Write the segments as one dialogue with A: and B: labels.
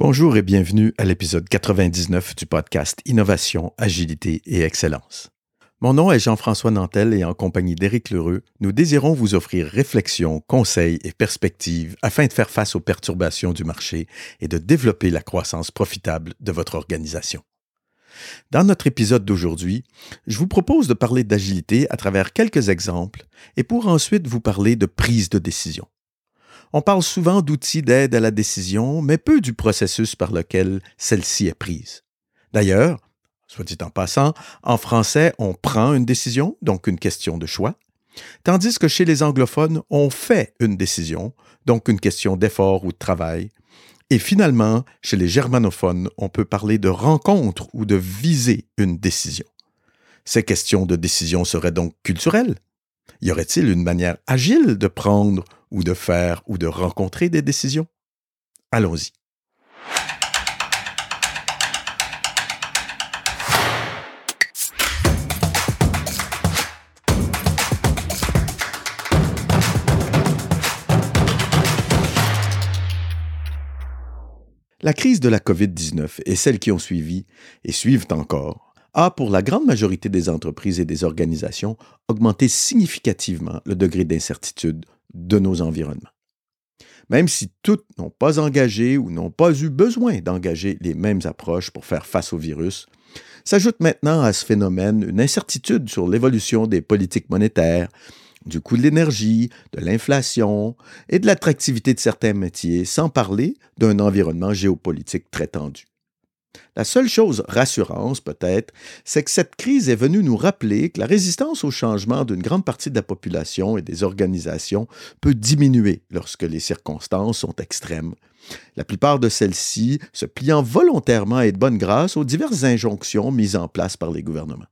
A: Bonjour et bienvenue à l'épisode 99 du podcast Innovation, Agilité et Excellence. Mon nom est Jean-François Nantel et en compagnie d'Éric Lheureux, nous désirons vous offrir réflexions, conseils et perspectives afin de faire face aux perturbations du marché et de développer la croissance profitable de votre organisation. Dans notre épisode d'aujourd'hui, je vous propose de parler d'agilité à travers quelques exemples et pour ensuite vous parler de prise de décision. On parle souvent d'outils d'aide à la décision, mais peu du processus par lequel celle-ci est prise. D'ailleurs, soit dit en passant, en français, on prend une décision, donc une question de choix, tandis que chez les anglophones, on fait une décision, donc une question d'effort ou de travail. Et finalement, chez les germanophones, on peut parler de rencontre ou de viser une décision. Ces questions de décision seraient donc culturelles. Y aurait-il une manière agile de prendre ou de faire ou de rencontrer des décisions? Allons-y. La crise de la COVID-19 et celles qui ont suivi et suivent encore a, pour la grande majorité des entreprises et des organisations, augmenté significativement le degré d'incertitude de nos environnements. Même si toutes n'ont pas engagé ou n'ont pas eu besoin d'engager les mêmes approches pour faire face au virus, s'ajoute maintenant à ce phénomène une incertitude sur l'évolution des politiques monétaires, du coût de l'énergie, de l'inflation et de l'attractivité de certains métiers, sans parler d'un environnement géopolitique très tendu. La seule chose rassurante, peut-être, c'est que cette crise est venue nous rappeler que la résistance au changement d'une grande partie de la population et des organisations peut diminuer lorsque les circonstances sont extrêmes. La plupart de celles-ci se pliant volontairement et de bonne grâce aux diverses injonctions mises en place par les gouvernements.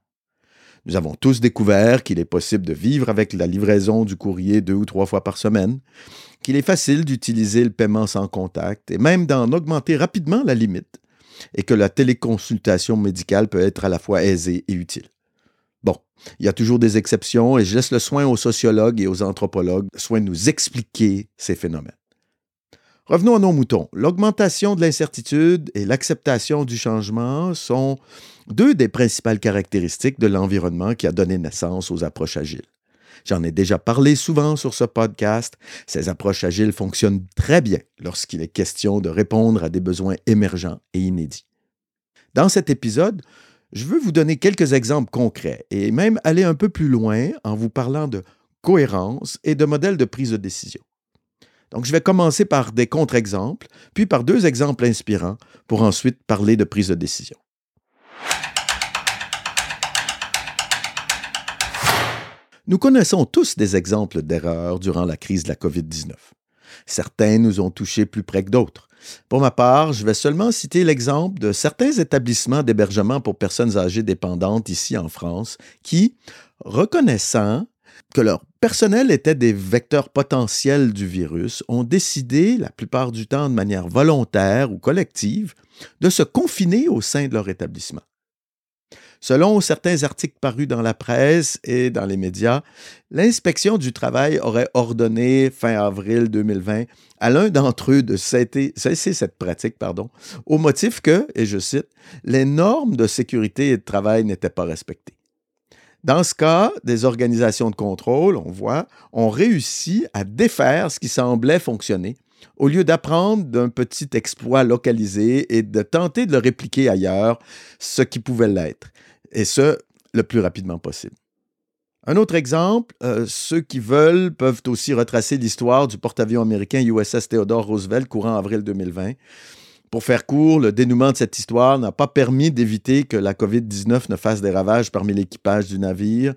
A: Nous avons tous découvert qu'il est possible de vivre avec la livraison du courrier deux ou trois fois par semaine, qu'il est facile d'utiliser le paiement sans contact et même d'en augmenter rapidement la limite et que la téléconsultation médicale peut être à la fois aisée et utile. Bon, il y a toujours des exceptions et je laisse le soin aux sociologues et aux anthropologues, soin de nous expliquer ces phénomènes. Revenons à nos moutons. L'augmentation de l'incertitude et l'acceptation du changement sont deux des principales caractéristiques de l'environnement qui a donné naissance aux approches agiles. J'en ai déjà parlé souvent sur ce podcast. Ces approches agiles fonctionnent très bien lorsqu'il est question de répondre à des besoins émergents et inédits. Dans cet épisode, je veux vous donner quelques exemples concrets et même aller un peu plus loin en vous parlant de cohérence et de modèles de prise de décision. Donc, je vais commencer par des contre-exemples, puis par deux exemples inspirants pour ensuite parler de prise de décision. Nous connaissons tous des exemples d'erreurs durant la crise de la COVID-19. Certains nous ont touchés plus près que d'autres. Pour ma part, je vais seulement citer l'exemple de certains établissements d'hébergement pour personnes âgées dépendantes ici en France qui, reconnaissant que leur personnel était des vecteurs potentiels du virus, ont décidé, la plupart du temps de manière volontaire ou collective, de se confiner au sein de leur établissement. Selon certains articles parus dans la presse et dans les médias, l'inspection du travail aurait ordonné fin avril 2020 à l'un d'entre eux de cesser, cette pratique au motif que, et je cite, les normes de sécurité et de travail n'étaient pas respectées. Dans ce cas, des organisations de contrôle, on voit, ont réussi à défaire ce qui semblait fonctionner au lieu d'apprendre d'un petit exploit localisé et de tenter de le répliquer ailleurs, ce qui pouvait l'être et ce, le plus rapidement possible. Un autre exemple, euh, ceux qui veulent peuvent aussi retracer l'histoire du porte-avions américain USS Theodore Roosevelt courant avril 2020. Pour faire court, le dénouement de cette histoire n'a pas permis d'éviter que la COVID-19 ne fasse des ravages parmi l'équipage du navire,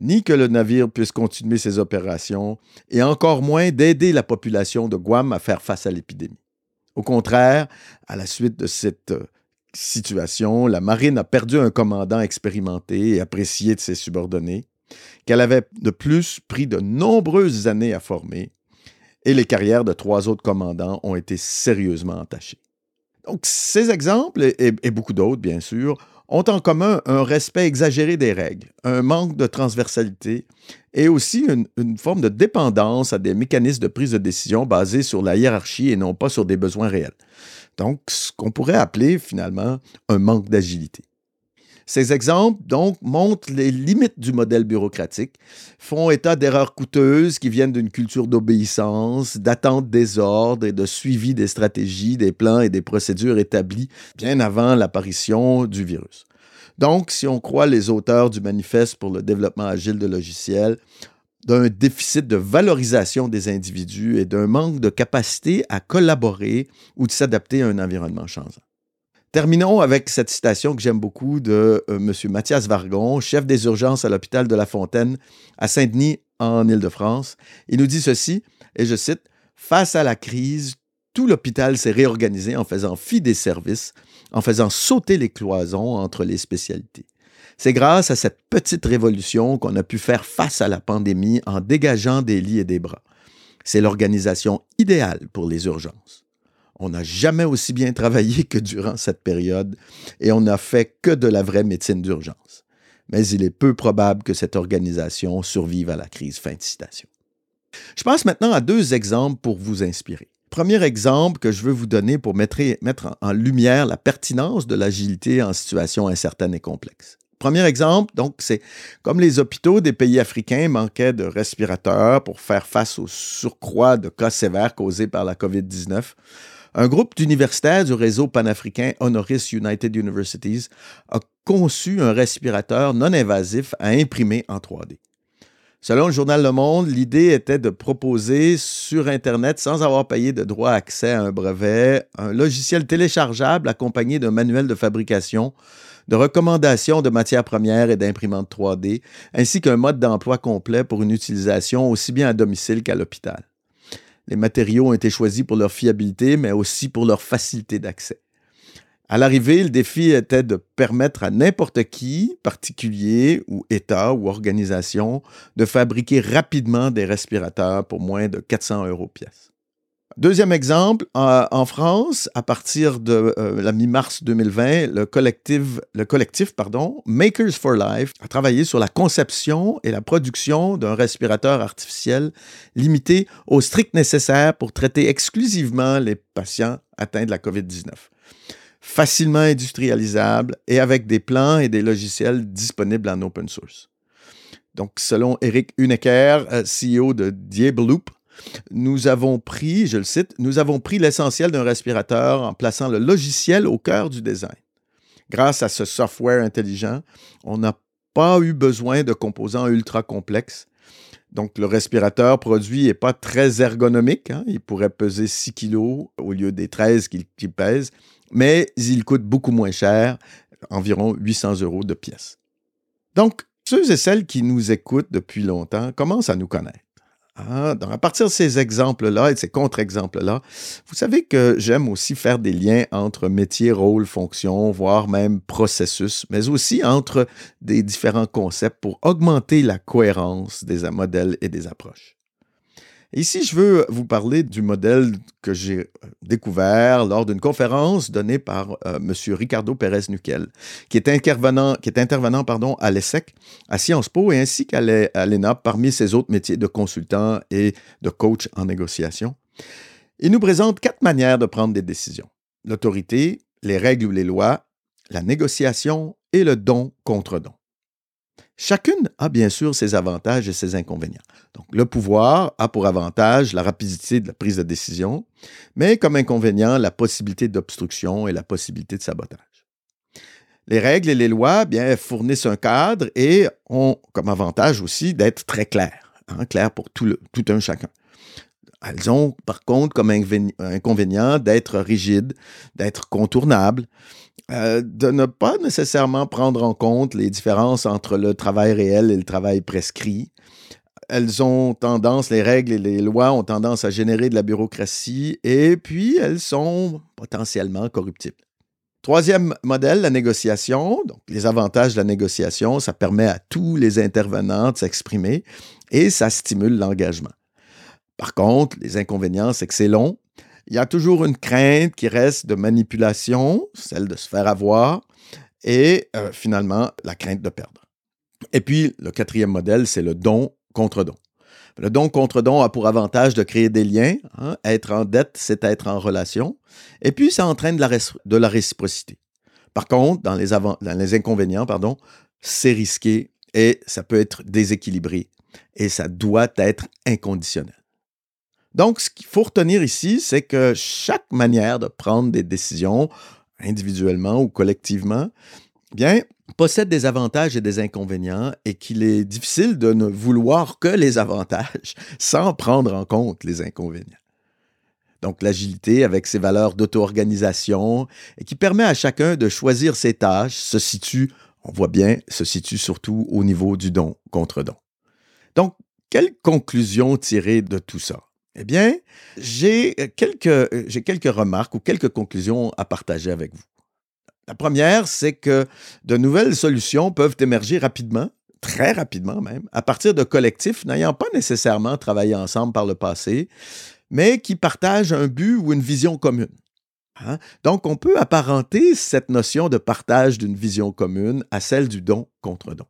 A: ni que le navire puisse continuer ses opérations, et encore moins d'aider la population de Guam à faire face à l'épidémie. Au contraire, à la suite de cette euh, situation, la marine a perdu un commandant expérimenté et apprécié de ses subordonnés, qu'elle avait de plus pris de nombreuses années à former, et les carrières de trois autres commandants ont été sérieusement entachées. Donc, ces exemples, et, beaucoup d'autres, bien sûr, ont en commun un respect exagéré des règles, un manque de transversalité et aussi une, une, forme de dépendance à des mécanismes de prise de décision basés sur la hiérarchie et non pas sur des besoins réels. Donc, ce qu'on pourrait appeler finalement un manque d'agilité. Ces exemples, donc, montrent les limites du modèle bureaucratique, font état d'erreurs coûteuses qui viennent d'une culture d'obéissance, d'attente des ordres et de suivi des stratégies, des plans et des procédures établis bien avant l'apparition du virus. Donc, si on croit les auteurs du manifeste pour le développement agile de logiciels, d'un déficit de valorisation des individus et d'un manque de capacité à collaborer ou de s'adapter à un environnement changeant. Terminons avec cette citation que j'aime beaucoup de euh, M. Mathias Vargon, chef des urgences à l'hôpital de La Fontaine à Saint-Denis en Île-de-France. Il nous dit ceci, et je cite, Face à la crise, tout l'hôpital s'est réorganisé en faisant fi des services, en faisant sauter les cloisons entre les spécialités. C'est grâce à cette petite révolution qu'on a pu faire face à la pandémie en dégageant des lits et des bras. C'est l'organisation idéale pour les urgences. On n'a jamais aussi bien travaillé que durant cette période et on n'a fait que de la vraie médecine d'urgence. Mais il est peu probable que cette organisation survive à la crise. Fin de citation. Je passe maintenant à deux exemples pour vous inspirer. Premier exemple que je veux vous donner pour mettre, mettre en lumière la pertinence de l'agilité en situation incertaine et complexe. Premier exemple, donc, c'est comme les hôpitaux des pays africains manquaient de respirateurs pour faire face au surcroît de cas sévères causés par la COVID-19. Un groupe d'universitaires du réseau panafricain Honoris United Universities a conçu un respirateur non invasif à imprimer en 3D. Selon le journal Le Monde, l'idée était de proposer sur Internet, sans avoir payé de droit accès à un brevet, un logiciel téléchargeable accompagné d'un manuel de fabrication, de recommandations de matières premières et d'imprimantes 3D, ainsi qu'un mode d'emploi complet pour une utilisation aussi bien à domicile qu'à l'hôpital. Les matériaux ont été choisis pour leur fiabilité, mais aussi pour leur facilité d'accès. À l'arrivée, le défi était de permettre à n'importe qui, particulier ou État ou organisation, de fabriquer rapidement des respirateurs pour moins de 400 euros pièce. Deuxième exemple, en France, à partir de euh, la mi-mars 2020, le collectif, Makers for Life a travaillé sur la conception et la production d'un respirateur artificiel limité au strict nécessaire pour traiter exclusivement les patients atteints de la COVID-19 facilement industrialisable et avec des plans et des logiciels disponibles en open source. Donc, selon Eric Huneker, euh, CEO de Diabloop, nous avons pris, je le cite, nous avons pris l'essentiel d'un respirateur en plaçant le logiciel au cœur du design. Grâce à ce software intelligent, on n'a pas eu besoin de composants ultra complexes. Donc, le respirateur produit n'est pas très ergonomique. Hein. Il pourrait peser 6 kg au lieu des 13 qu'il pèse, mais il coûte beaucoup moins cher, environ 800 euros de pièce. Donc, ceux et celles qui nous écoutent depuis longtemps commencent à nous connaître. Ah, à partir de ces exemples-là et de ces contre-exemples-là, vous savez que j'aime aussi faire des liens entre métier, rôle, fonction, voire même processus, mais aussi entre des différents concepts pour augmenter la cohérence des modèles et des approches. Ici, je veux vous parler du modèle que j'ai euh, découvert lors d'une conférence donnée par euh, M. Ricardo est intervenant, qui est intervenant à l'ESSEC, à Sciences Po et ainsi qu'à l'ENA parmi ses autres métiers de consultant et de coach en négociation. Il nous présente quatre manières de prendre des décisions. L'autorité, les règles ou les lois, la négociation et le don contre don. Chacune a bien sûr ses avantages et ses inconvénients. Donc, le pouvoir a pour avantage la rapidité de la prise de décision, mais comme inconvénient la possibilité d'obstruction et la possibilité de sabotage. Les règles et les lois bien, fournissent un cadre et ont comme avantage aussi d'être très claires, hein, claires pour tout, tout un chacun. Elles ont par contre comme inconvénient d'être rigides, d'être contournables, euh, de ne pas nécessairement prendre en compte les différences entre le travail réel et le travail prescrit. Elles ont tendance, les règles et les lois ont tendance à générer de la bureaucratie et puis elles sont potentiellement corruptibles. Troisième modèle, la négociation. Donc, les avantages de la négociation, ça permet à tous les intervenants de s'exprimer et ça stimule l'engagement. Par contre, les inconvénients, c'est que c'est long, il y a toujours une crainte qui reste de manipulation, celle de se faire avoir, et euh, finalement la crainte de perdre. Et puis, le quatrième modèle, c'est le don contre don. Le don contre don a pour avantage de créer des liens. Hein. Être en dette, c'est être en relation. Et puis, ça entraîne de la, réciprocité. Par contre, dans les, dans les inconvénients, pardon, c'est risqué et ça peut être déséquilibré. Et ça doit être inconditionnel. Donc, ce qu'il faut retenir ici, c'est que chaque manière de prendre des décisions, individuellement ou collectivement, bien, possède des avantages et des inconvénients et qu'il est difficile de ne vouloir que les avantages sans prendre en compte les inconvénients. Donc l'agilité avec ses valeurs d'auto-organisation et qui permet à chacun de choisir ses tâches se situe, on voit bien, se situe surtout au niveau du don contre don. Donc, quelle conclusion tirer de tout ça? Eh bien, j'ai quelques, j'ai quelques remarques ou quelques conclusions à partager avec vous. La première, c'est que de nouvelles solutions peuvent émerger rapidement, très rapidement même, à partir de collectifs n'ayant pas nécessairement travaillé ensemble par le passé, mais qui partagent un but ou une vision commune. Hein. Donc, on peut apparenter cette notion de partage d'une vision commune à celle du don contre don.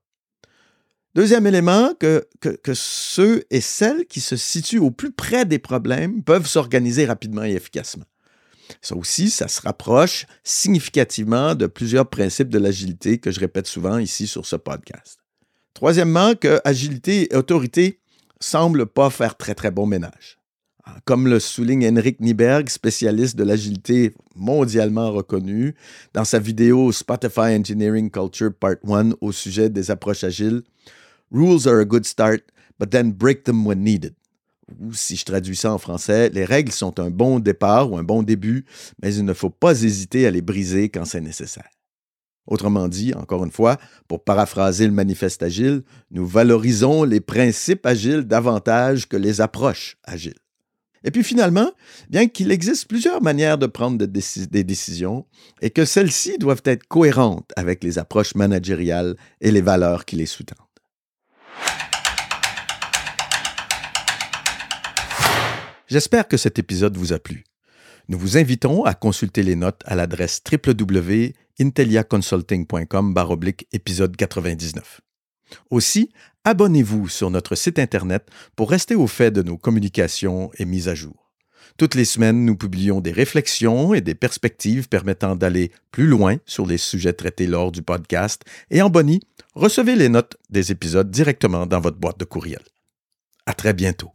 A: Deuxième élément, que, ceux et celles qui se situent au plus près des problèmes peuvent s'organiser rapidement et efficacement. Ça aussi, ça se rapproche significativement de plusieurs principes de l'agilité que je répète souvent ici sur ce podcast. Troisièmement, que agilité et autorité semblent pas faire très très bon ménage. Ah, comme le souligne Henrik Nieberg, spécialiste de l'agilité mondialement reconnu, dans sa vidéo Spotify Engineering Culture Part 1 au sujet des approches agiles, Rules are a good start, but then break them when needed ou si je traduis ça en français, les règles sont un bon départ ou un bon début, mais il ne faut pas hésiter à les briser quand c'est nécessaire. Autrement dit, encore une fois, pour paraphraser le manifeste agile, nous valorisons les principes agiles davantage que les approches agiles. Et puis finalement, bien qu'il existe plusieurs manières de prendre des décisions et que celles-ci doivent être cohérentes avec les approches managériales et les valeurs qui les sous-tendent. J'espère que cet épisode vous a plu. Nous vous invitons à consulter les notes à l'adresse www.inteliaconsulting.com épisode 99. Aussi, abonnez-vous sur notre site Internet pour rester au fait de nos communications et mises à jour. Toutes les semaines, nous publions des réflexions et des perspectives permettant d'aller plus loin sur les sujets traités lors du podcast et en bonnie, recevez les notes des épisodes directement dans votre boîte de courriel. À très bientôt.